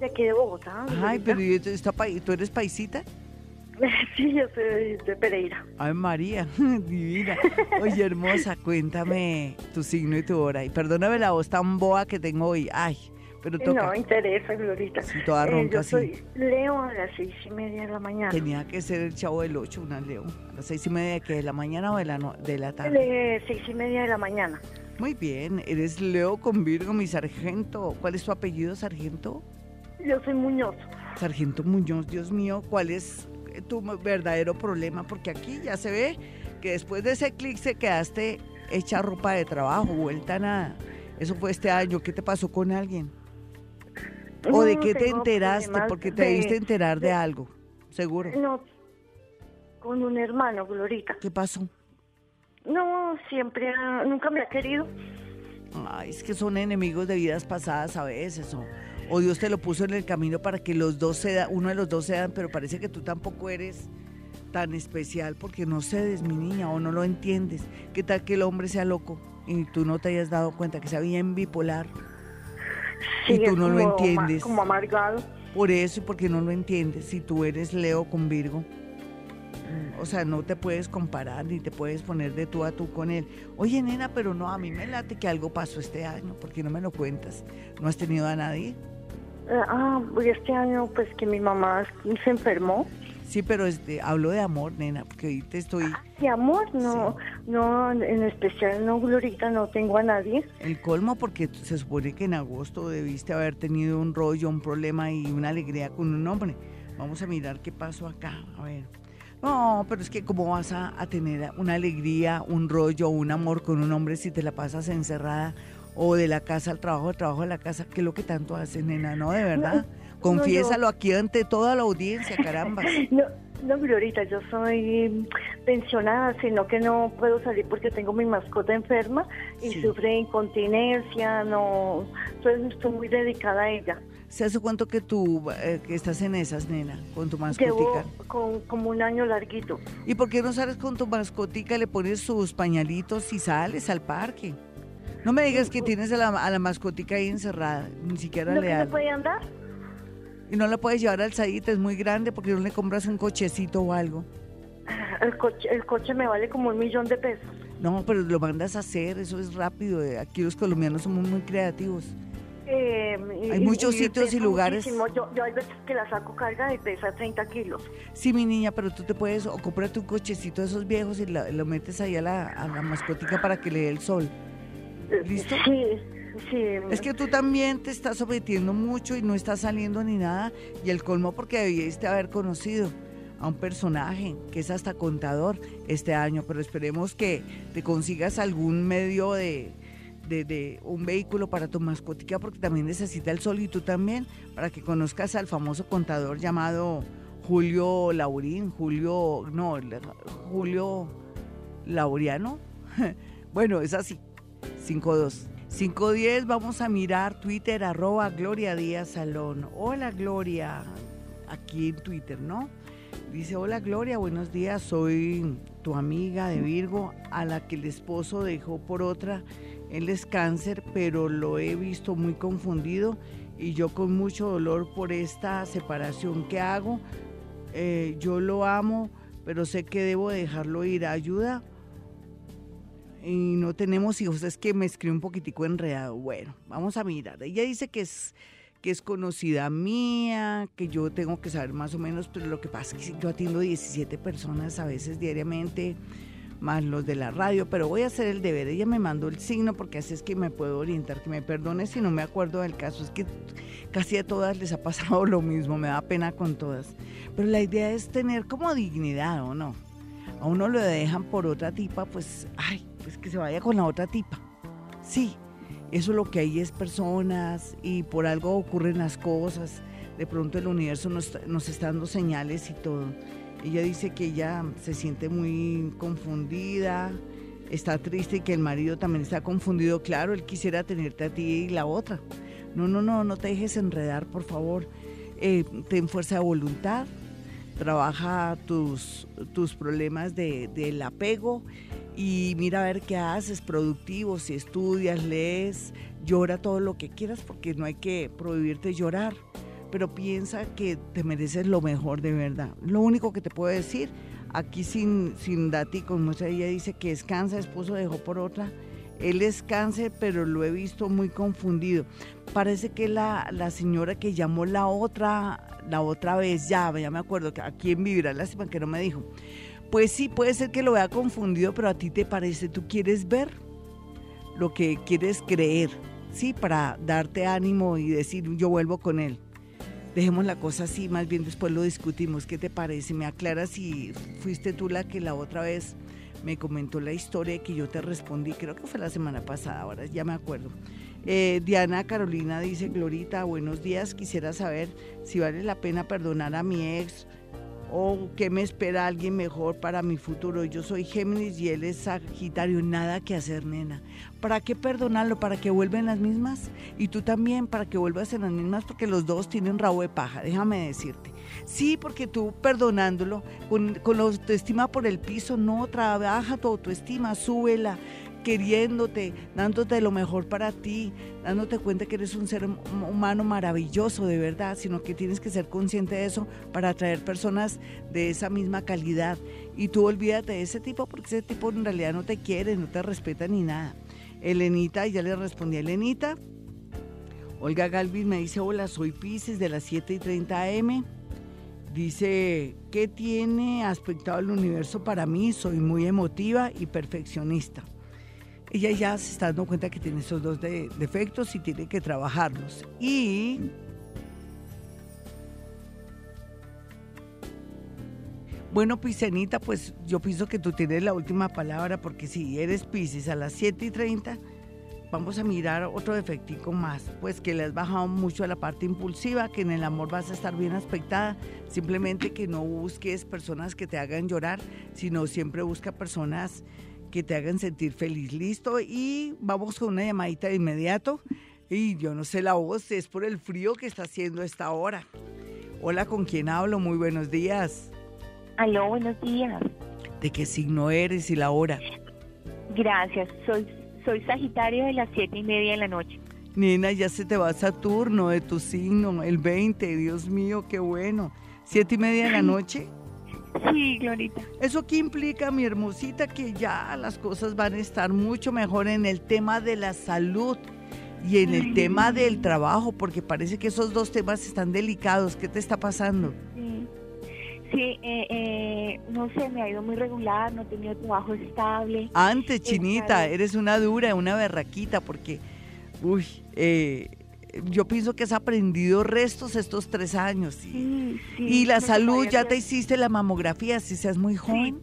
De aquí de Bogotá. Ay, pero ¿y esto está pa- ¿tú eres paisita? Sí, yo soy de Pereira. Ay, María, divina. Oye, hermosa, cuéntame tu signo y tu hora. Y perdóname la voz tan boa que tengo hoy. Ay, pero toca. No interesa, Glorita. Sí, toda Eh, ronca, yo sí. soy Leo a las seis y media de la mañana. Tenía que ser el chavo del 8, una Leo. A las seis y media de la mañana o de la, no- de la tarde. Eh, seis y media de la mañana. Muy bien, eres Leo con Virgo, mi sargento. ¿Cuál es tu apellido, sargento? Yo soy Muñoz. Sargento Muñoz, Dios mío, ¿cuál es eh, tu verdadero problema? Porque aquí ya se ve que después de ese clic se quedaste hecha ropa de trabajo, vuelta a nada. Eso fue este año. ¿Qué te pasó con alguien? ¿O de qué te enteraste? Porque te de- debiste enterar de de- algo, seguro. No, con un hermano, Glorita. ¿Qué pasó? No, siempre, ha- nunca me ha querido. Ay, es que son enemigos de vidas pasadas a veces, o, o Dios te lo puso en el camino para que los dos se da, uno de los dos se dan, pero parece que tú tampoco eres tan especial porque no cedes, mi niña, o no lo entiendes. ¿Qué tal que el hombre sea loco y tú no te hayas dado cuenta que sea bien bipolar? Sí, y tú no lo como entiendes. Como amargado. Por eso y porque no lo entiendes, si tú eres Leo con Virgo. mm, O sea, no te puedes comparar ni te puedes poner de tú a tú con él. Oye, nena, pero no, a mí me late que algo pasó este año, porque no me lo cuentas. ¿No has tenido a nadie? Eh, ah, este año, pues que mi mamá se enfermó. Sí, pero este, hablo de amor, nena, porque hoy te estoy... De amor, no, no, en especial no, Glorita, no tengo a nadie. El colmo porque se supone que en agosto debiste haber tenido un rollo, un problema y una alegría con un hombre. Vamos a mirar qué pasó acá, a ver. No, pero es que cómo vas a, a tener una alegría, un rollo, un amor con un hombre si te la pasas encerrada o de la casa al trabajo, del trabajo a la casa, ¿qué es lo que tanto haces, nena? No, de verdad. Confiésalo aquí ante toda la audiencia, caramba. No, no, Glorita, yo soy pensionada, sino que no puedo salir porque tengo mi mascota enferma y Sí. sufre incontinencia, no, entonces estoy muy dedicada a ella. ¿Se hace cuánto que tú eh, que estás en esas, nena, con tu mascotica? Llevo con, como un año larguito. ¿Y por qué no sales con tu mascotica, le pones sus pañalitos y sales al parque? No me digas que tienes a la, a la mascotica ahí encerrada, ni siquiera ¿No le que das. puede andar? Y no la puedes llevar alzadita, es muy grande, porque no le compras un cochecito o algo. El coche, el coche me vale como un millón de pesos. No, pero lo mandas a hacer, eso es rápido. eh, Aquí los colombianos somos muy creativos. Eh, y- Hay muchos sitios y lugares. muchísimo. Yo, yo hay veces que la saco carga y pesa 30 kilos. Sí, mi niña, pero tú te puedes, o cómprate un cochecito de esos viejos y la- lo metes ahí a la, a la mascotica para que le dé el sol. Eh, ¿Listo? Sí, Es que tú también te estás sometiendo mucho y no estás saliendo ni nada. Y el colmo porque debiste haber conocido a un personaje que es hasta contador este año. Pero esperemos que te consigas algún medio de, de, un vehículo para tu mascotica porque también necesita el sol y tú también para que conozcas al famoso contador llamado Julio Laurín. Julio, no, Julio Laureano. bueno, es así. 52. 510, vamos a mirar Twitter, arroba Gloria Díaz Salón. Hola Gloria, aquí en Twitter, ¿no? Dice, hola Gloria, buenos días, soy tu amiga de Virgo, a la que el esposo dejó por otra. Él es cáncer, pero lo he visto muy confundido y yo con mucho dolor por esta separación que hago. Eh, yo lo amo, pero sé que debo dejarlo ir. Ayuda. Y no tenemos hijos. Es que me escribe un poquitico enredado. Bueno, vamos a mirar. Ella dice que es que es conocida mía, que yo tengo que saber más o menos, pero lo que pasa es que yo atiendo 17 personas a veces diariamente más los de la radio, pero voy a hacer el deber. Ella me mandó el signo porque así es que me puedo orientar, que me perdone si no me acuerdo del caso. Es que casi a todas les ha pasado lo mismo, me da pena con todas. Pero la idea es tener como dignidad, ¿o no? A uno lo dejan por otra tipa, pues, ay, pues que se vaya con la otra tipa. Sí, eso lo que hay es personas y por algo ocurren las cosas. De pronto el universo nos, nos está dando señales y todo. Ella dice que ella se siente muy confundida, está triste y que el marido también está confundido. Claro, él quisiera tenerte a ti y la otra. No, no, no, no te dejes enredar, por favor. Eh, ten fuerza de voluntad, trabaja tus, tus problemas de, del apego y mira a ver qué haces, productivo, si estudias, lees, llora todo lo que quieras porque no hay que prohibirte llorar pero piensa que te mereces lo mejor de verdad. Lo único que te puedo decir, aquí sin, sin dati, como ella dice que es cáncer, esposo dejó por otra. Él es cáncer, pero lo he visto muy confundido. Parece que la, la señora que llamó la otra, la otra vez, ya, ya me acuerdo, a quién vivirá, lástima que no me dijo. Pues sí, puede ser que lo vea confundido, pero a ti te parece, tú quieres ver lo que quieres creer, ¿sí? Para darte ánimo y decir, yo vuelvo con él dejemos la cosa así, más bien después lo discutimos. ¿Qué te parece? Me aclaras si fuiste tú la que la otra vez me comentó la historia que yo te respondí, creo que fue la semana pasada, ahora ya me acuerdo. Eh, Diana Carolina dice, Glorita, buenos días, quisiera saber si vale la pena perdonar a mi ex o qué me espera alguien mejor para mi futuro. Yo soy Géminis y él es Sagitario, nada que hacer, nena. ¿Para qué perdonarlo? ¿Para que vuelva en las mismas? Y tú también, para que vuelvas en las mismas, porque los dos tienen rabo de paja, déjame decirte. Sí, porque tú perdonándolo, con, con la autoestima por el piso, no, trabaja tu autoestima, súbela, queriéndote, dándote lo mejor para ti, dándote cuenta que eres un ser humano maravilloso de verdad, sino que tienes que ser consciente de eso para atraer personas de esa misma calidad. Y tú olvídate de ese tipo porque ese tipo en realidad no te quiere, no te respeta ni nada. Elenita, ya le respondí a Elenita. Olga Galvis me dice, hola, soy Pisces de las 7 y 30 am. Dice, ¿qué tiene aspectado el universo para mí? Soy muy emotiva y perfeccionista ella ya se está dando cuenta que tiene esos dos defectos y tiene que trabajarlos. Y Bueno, Pisenita, pues yo pienso que tú tienes la última palabra porque si eres Pisces a las 7 y 30, vamos a mirar otro defectico más, pues que le has bajado mucho a la parte impulsiva, que en el amor vas a estar bien aspectada, simplemente que no busques personas que te hagan llorar, sino siempre busca personas que te hagan sentir feliz. Listo, y vamos con una llamadita de inmediato. Y yo no sé la voz, es por el frío que está haciendo esta hora. Hola, ¿con quién hablo? Muy buenos días. Aló, buenos días. ¿De qué signo eres y la hora? Gracias, soy, soy Sagitario de las siete y media de la noche. Nena, ya se te va Saturno de tu signo, el 20, Dios mío, qué bueno. ¿Siete y media de la noche? Sí, Glorita. ¿Eso qué implica, mi hermosita? Que ya las cosas van a estar mucho mejor en el tema de la salud y en el tema del trabajo, porque parece que esos dos temas están delicados. ¿Qué te está pasando? Sí, eh, eh, no sé, me ha ido muy regular, no he tenido trabajo estable. Antes, chinita, eres una dura, una berraquita, porque, uy, eh, yo pienso que has aprendido restos estos tres años. y la salud, ya te hiciste la mamografía, si seas muy joven.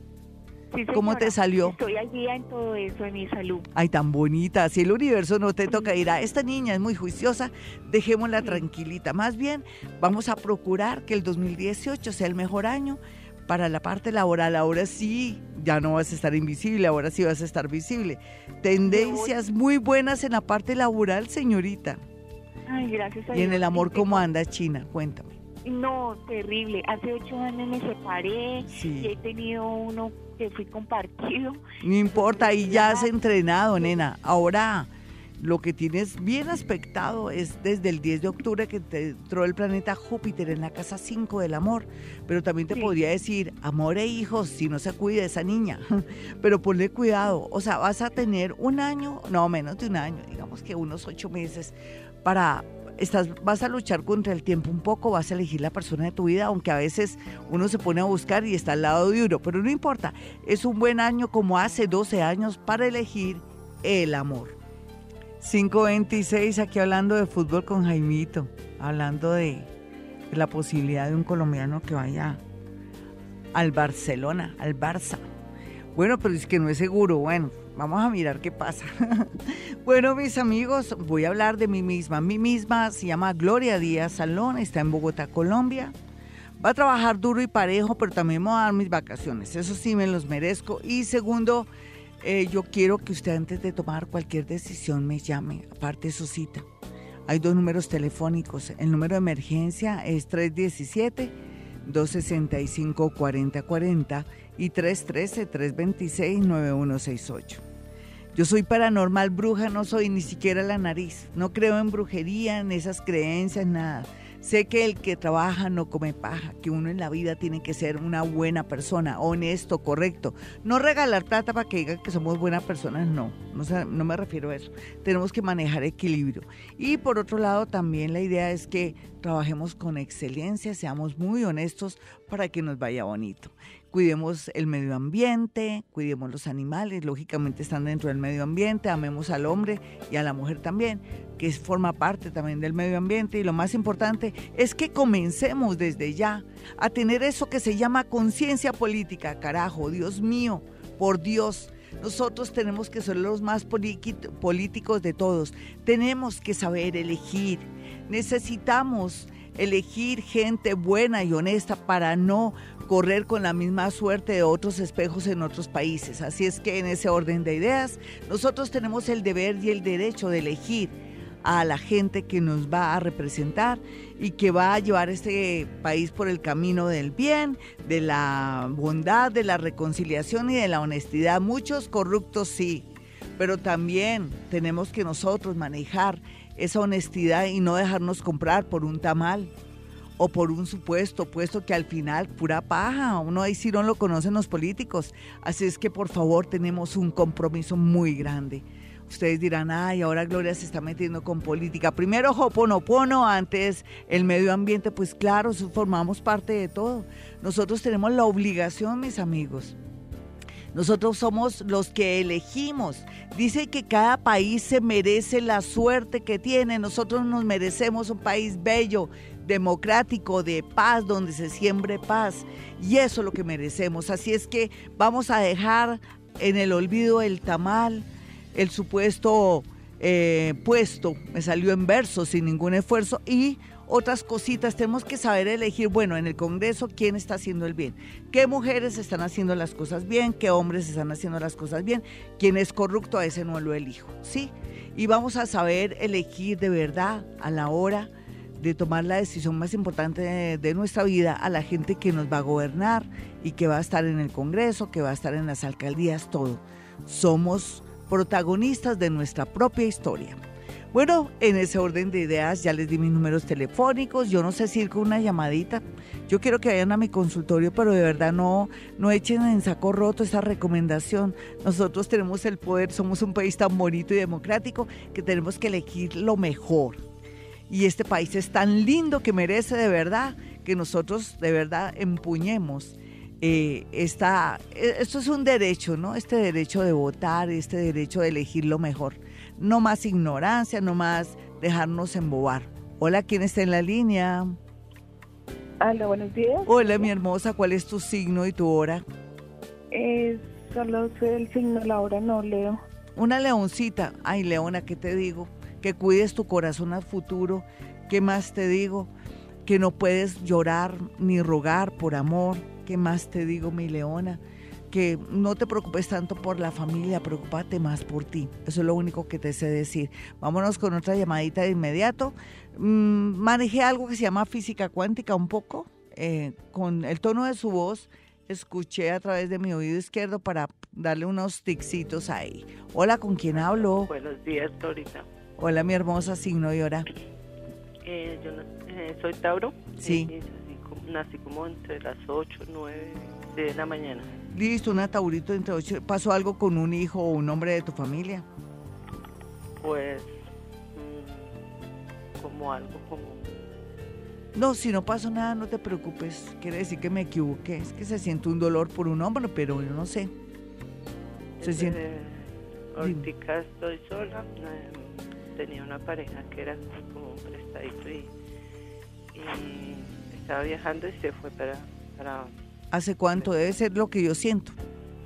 ¿Cómo te salió? Estoy al día en todo eso, en mi salud. Ay, tan bonita. Si el universo no te toca, dirá, esta niña es muy juiciosa, dejémosla tranquilita. Más bien, vamos a procurar que el 2018 sea el mejor año para la parte laboral. Ahora sí, ya no vas a estar invisible, ahora sí vas a estar visible. Tendencias muy buenas en la parte laboral, señorita. Ay, gracias a ¿Y en el amor cómo anda China? Cuéntame. No, terrible. Hace ocho años me separé y he tenido uno que fui compartido. No importa, ahí ya has entrenado, nena. Ahora lo que tienes bien aspectado es desde el 10 de octubre que te entró el planeta Júpiter en la casa 5 del amor, pero también te podría decir, amor e hijos, si no se cuida esa niña, pero ponle cuidado, o sea, vas a tener un año, no menos de un año, digamos que unos ocho meses para... Estás, vas a luchar contra el tiempo un poco, vas a elegir la persona de tu vida, aunque a veces uno se pone a buscar y está al lado de uno, pero no importa, es un buen año como hace 12 años para elegir el amor. 526, aquí hablando de fútbol con Jaimito, hablando de, la posibilidad de un colombiano que vaya al Barcelona, al Barça. Bueno, pero es que no es seguro. Bueno, vamos a mirar qué pasa. bueno, mis amigos, voy a hablar de mí misma. Mi misma se llama Gloria Díaz Salón, está en Bogotá, Colombia. Va a trabajar duro y parejo, pero también me va a dar mis vacaciones. Eso sí, me los merezco. Y segundo, eh, yo quiero que usted antes de tomar cualquier decisión me llame, aparte su cita. Hay dos números telefónicos. El número de emergencia es 317-265-4040 y 313-326-9168. Yo soy paranormal bruja, no soy ni siquiera la nariz. No creo en brujería, en esas creencias, nada. Sé que el que trabaja no come paja, que uno en la vida tiene que ser una buena persona, honesto, correcto. No regalar plata para que digan que somos buenas personas, no, no, no me refiero a eso. Tenemos que manejar equilibrio. Y por otro lado, también la idea es que trabajemos con excelencia, seamos muy honestos para que nos vaya bonito cuidemos el medio ambiente, cuidemos los animales, lógicamente están dentro del medio ambiente, amemos al hombre y a la mujer también, que forma parte también del medio ambiente y lo más importante es que comencemos desde ya a tener eso que se llama conciencia política, carajo, Dios mío, por Dios. Nosotros tenemos que ser los más políticos de todos. Tenemos que saber elegir. Necesitamos elegir gente buena y honesta para no correr con la misma suerte de otros espejos en otros países. Así es que en ese orden de ideas, nosotros tenemos el deber y el derecho de elegir a la gente que nos va a representar y que va a llevar este país por el camino del bien, de la bondad, de la reconciliación y de la honestidad. Muchos corruptos sí, pero también tenemos que nosotros manejar esa honestidad y no dejarnos comprar por un tamal o por un supuesto, puesto que al final pura paja, uno ahí sí no lo conocen los políticos. Así es que por favor tenemos un compromiso muy grande. Ustedes dirán, ay, ahora Gloria se está metiendo con política. Primero Hoponopono, antes el medio ambiente. Pues claro, formamos parte de todo. Nosotros tenemos la obligación, mis amigos. Nosotros somos los que elegimos. Dice que cada país se merece la suerte que tiene. Nosotros nos merecemos un país bello, democrático, de paz, donde se siembre paz. Y eso es lo que merecemos. Así es que vamos a dejar en el olvido el tamal, el supuesto eh, puesto, me salió en verso sin ningún esfuerzo y otras cositas. Tenemos que saber elegir, bueno, en el Congreso, quién está haciendo el bien, qué mujeres están haciendo las cosas bien, qué hombres están haciendo las cosas bien, quién es corrupto, a ese no lo elijo, ¿sí? Y vamos a saber elegir de verdad a la hora de tomar la decisión más importante de, nuestra vida a la gente que nos va a gobernar y que va a estar en el Congreso, que va a estar en las alcaldías, todo. Somos protagonistas de nuestra propia historia. Bueno, en ese orden de ideas ya les di mis números telefónicos, yo no sé si ir con una llamadita, yo quiero que vayan a mi consultorio, pero de verdad no, no echen en saco roto esa recomendación. Nosotros tenemos el poder, somos un país tan bonito y democrático que tenemos que elegir lo mejor y este país es tan lindo que merece de verdad que nosotros de verdad empuñemos. Eh, esta, e, esto es un derecho, ¿no? Este derecho de votar, este derecho de elegir lo mejor. No más ignorancia, no más dejarnos embobar. Hola, ¿quién está en la línea? Hola, buenos días. Hola, mi hermosa, ¿cuál es tu signo y tu hora? Eh, solo sé el signo, la hora no leo. Una leoncita. Ay, leona, ¿qué te digo? que cuides tu corazón al futuro. ¿Qué más te digo? Que no puedes llorar ni rogar por amor. ¿Qué más te digo, mi leona? Que no te preocupes tanto por la familia, preocúpate más por ti. Eso es lo único que te sé decir. Vámonos con otra llamadita de inmediato. Mm, manejé algo que se llama física cuántica un poco, eh, con el tono de su voz escuché a través de mi oído izquierdo para darle unos ticsitos ahí. Hola, ¿con quién hablo? Buenos días, Dorita. Hola, mi hermosa signo y hora. Eh, yo eh, soy Tauro. Sí. Eh, nací como entre las 8, 9 de la mañana. Listo, una Taurito entre 8. ¿Pasó algo con un hijo o un hombre de tu familia? Pues, mm, como algo como... No, si no pasó nada, no te preocupes. Quiere decir que me equivoqué. Es que se siente un dolor por un hombre, pero yo no sé. Se siente... Ahorita estoy sola. Em, tenía una pareja que era como un prestadito y, estaba viajando y se fue para, para... ¿Hace cuánto? Debe ser lo que yo siento.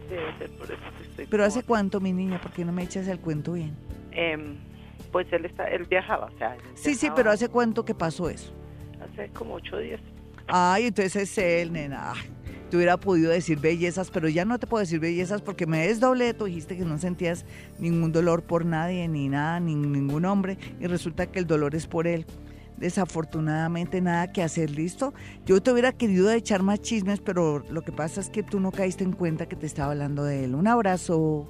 Debe ser por eso que estoy... ¿Pero hace cuánto, mi niña? ¿Por qué no me echas el cuento bien? Eh, pues él, está, él viajaba, o sea... sí, sí, pero ¿hace cuánto que pasó eso? Hace como ocho días. Ay, entonces es él, nena. te hubiera podido decir bellezas, pero ya no te puedo decir bellezas porque me desdoblé. Tú dijiste que no sentías ningún dolor por nadie, ni nada, ni ningún hombre, y resulta que el dolor es por él. Desafortunadamente nada que hacer, ¿listo? Yo te hubiera querido echar más chismes, pero lo que pasa es que tú no caíste en cuenta que te estaba hablando de él. Un abrazo.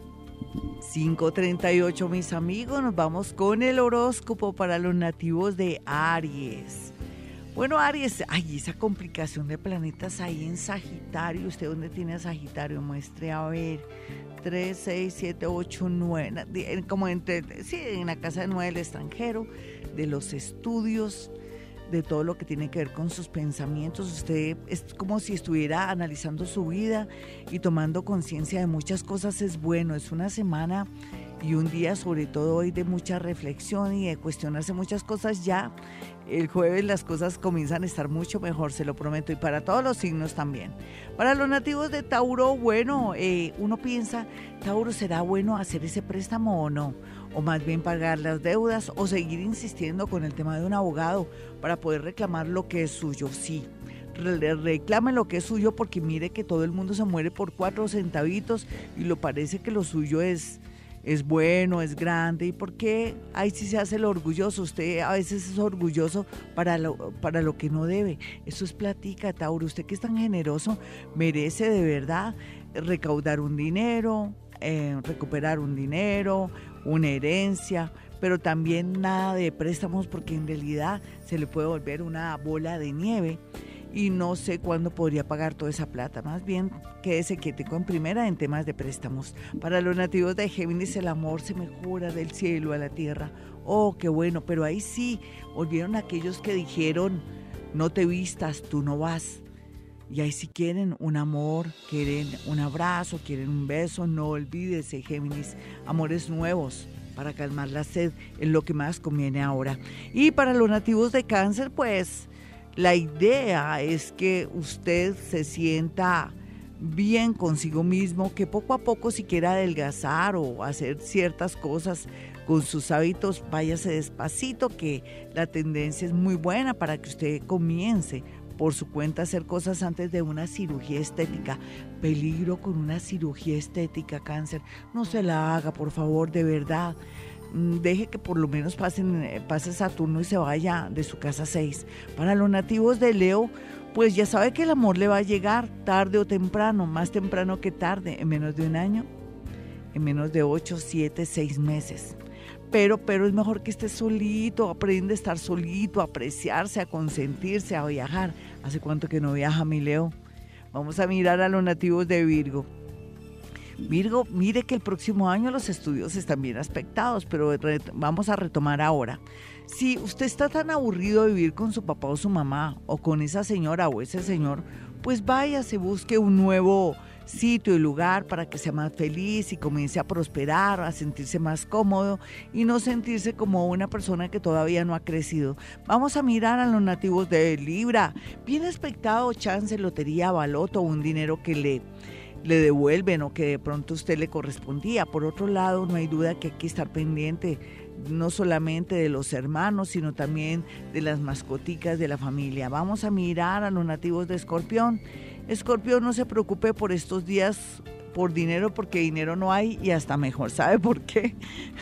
538 mis amigos, nos vamos con el horóscopo para los nativos de Aries. Bueno, Aries, ay, esa complicación de planetas ahí en Sagitario. ¿Usted dónde tiene a Sagitario? Muestre a ver. 3, 6, 7, 8, 9. Como entre, sí, en la casa de nueve del extranjero, de los estudios, de todo lo que tiene que ver con sus pensamientos. Usted es como si estuviera analizando su vida y tomando conciencia de muchas cosas. Es bueno, es una semana y un día sobre todo hoy de mucha reflexión y de cuestionarse muchas cosas ya. El jueves las cosas comienzan a estar mucho mejor, se lo prometo, y para todos los signos también. Para los nativos de Tauro, bueno, eh, uno piensa, Tauro, ¿será bueno hacer ese préstamo o no? o más bien pagar las deudas o seguir insistiendo con el tema de un abogado para poder reclamar lo que es suyo. Sí, reclame lo que es suyo porque mire que todo el mundo se muere por cuatro centavitos y lo parece que lo suyo es es bueno, es grande y porque ahí sí se hace lo orgulloso. Usted a veces es orgulloso para lo, para lo que no debe. Eso es platica, Tauro. Usted que es tan generoso merece de verdad recaudar un dinero, eh, recuperar un dinero, una herencia, pero también nada de préstamos porque en realidad se le puede volver una bola de nieve y no sé cuándo podría pagar toda esa plata. Más bien, quédese quietico en primera en temas de préstamos. Para los nativos de Géminis, el amor se mejora del cielo a la tierra. Oh, qué bueno, pero ahí sí, volvieron aquellos que dijeron, no te vistas, tú no vas. Y ahí si quieren un amor, quieren un abrazo, quieren un beso, no olvídese, Géminis, amores nuevos para calmar la sed es lo que más conviene ahora. Y para los nativos de cáncer, pues la idea es que usted se sienta bien consigo mismo, que poco a poco si quiere adelgazar o hacer ciertas cosas con sus hábitos, váyase despacito, que la tendencia es muy buena para que usted comience por su cuenta hacer cosas antes de una cirugía estética. Peligro con una cirugía estética, cáncer. No se la haga, por favor, de verdad. Mm, deje que por lo menos pasen, eh, pase Saturno y se vaya de su casa 6. Para los nativos de Leo, pues ya sabe que el amor le va a llegar tarde o temprano, más temprano que tarde, en menos de un año, en menos de 8, 7, 6 meses pero, pero es mejor que esté solito, aprende a estar solito, a apreciarse, a consentirse, a viajar. ¿Hace cuánto que no viaja mi Leo? Vamos a mirar a los nativos de Virgo. Virgo, mire que el próximo año los estudios están bien aspectados, pero vamos a retomar ahora. Si usted está tan aburrido de vivir con su papá o su mamá, o con esa señora o ese señor, pues váyase, busque un nuevo sitio y lugar para que sea más feliz y comience a prosperar, a sentirse más cómodo y no sentirse como una persona que todavía no ha crecido. Vamos a mirar a los nativos de Libra. Bien expectado, chance, lotería, baloto, un dinero que le le devuelven o que de pronto usted le correspondía. Por otro lado, no hay duda que hay que estar pendiente no solamente de los hermanos, sino también de las mascoticas de la familia. Vamos a mirar a los nativos de Escorpión. Escorpión, no se preocupe por estos días por dinero porque dinero no hay y hasta mejor. ¿Sabe por qué?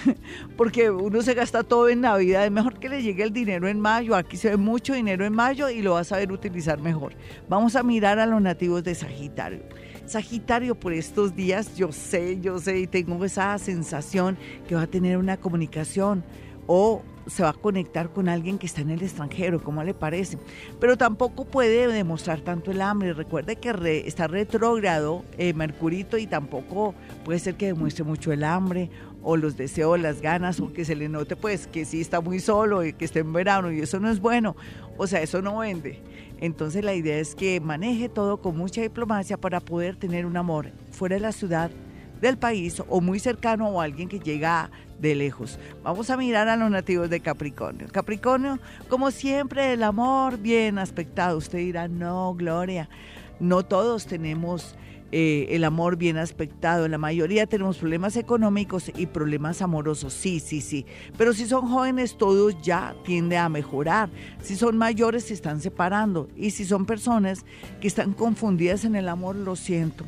porque uno se gasta todo en Navidad. Es mejor que le llegue el dinero en mayo. Aquí se ve mucho dinero en mayo y lo va a saber utilizar mejor. Vamos a mirar a los nativos de Sagitario. Sagitario, por estos días yo sé, yo sé y tengo esa sensación que va a tener una comunicación o se va a conectar con alguien que está en el extranjero, ¿cómo le parece? Pero tampoco puede demostrar tanto el hambre. Recuerde que está retrógrado eh, Mercurito y tampoco puede ser que demuestre mucho el hambre o los deseos, las ganas, o que se le note pues que sí está muy solo y que esté en verano y eso no es bueno. O sea, eso no vende. Entonces la idea es que maneje todo con mucha diplomacia para poder tener un amor fuera de la ciudad del país o muy cercano o alguien que llega de lejos. Vamos a mirar a los nativos de Capricornio. Capricornio, como siempre, el amor bien aspectado. Usted dirá, no, Gloria, no todos tenemos eh, el amor bien aspectado. La mayoría tenemos problemas económicos y problemas amorosos. Sí, sí, sí. Pero si son jóvenes, todos ya tiende a mejorar. Si son mayores, se están separando. Y si son personas que están confundidas en el amor, lo siento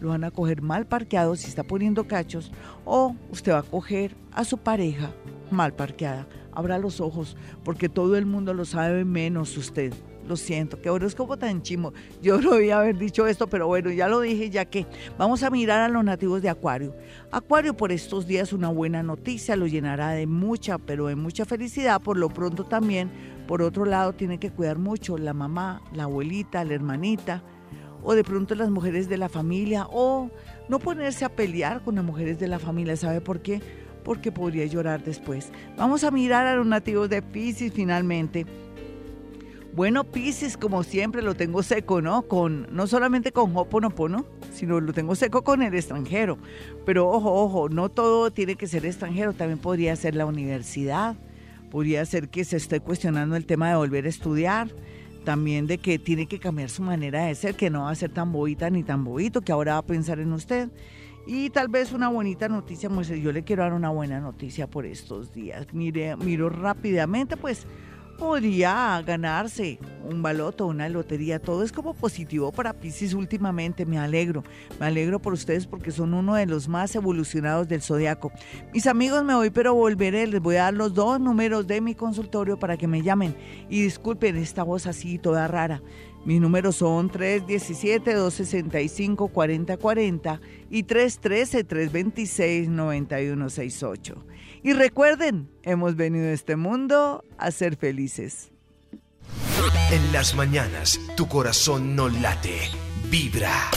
lo van a coger mal parqueado si está poniendo cachos o usted va a coger a su pareja mal parqueada. Abra los ojos porque todo el mundo lo sabe menos usted. Lo siento, es como tan chimo. Yo no debía haber dicho esto, pero bueno, ya lo dije, ya que vamos a mirar a los nativos de Acuario. Acuario por estos días una buena noticia, lo llenará de mucha, pero de mucha felicidad. Por lo pronto también, por otro lado, tiene que cuidar mucho la mamá, la abuelita, la hermanita, o de pronto las mujeres de la familia, o no ponerse a pelear con las mujeres de la familia. ¿Sabe por qué? Porque podría llorar después. Vamos a mirar a los nativos de Pisces finalmente. Bueno, Pisces, como siempre, lo tengo seco, ¿no? Con, no solamente con Hoponopono, sino lo tengo seco con el extranjero. Pero ojo, ojo, no todo tiene que ser extranjero, también podría ser la universidad, podría ser que se esté cuestionando el tema de volver a estudiar, también de que tiene que cambiar su manera de ser, que no va a ser tan bobita ni tan bobito, que ahora va a pensar en usted. Y tal vez una bonita noticia, pues yo le quiero dar una buena noticia por estos días. Mire, miro rápidamente, pues podría ganarse un baloto, una lotería. Todo es como positivo para Pisces últimamente. Me alegro. Me alegro por ustedes porque son uno de los más evolucionados del zodiaco. Mis amigos, me voy, pero volveré. Les voy a dar los dos números de mi consultorio para que me llamen. Y disculpen esta voz así toda rara. Mis números son 317-265-4040 y 313-326-9168. Y recuerden, hemos venido a este mundo a ser felices. En las mañanas, tu corazón no late, vibra.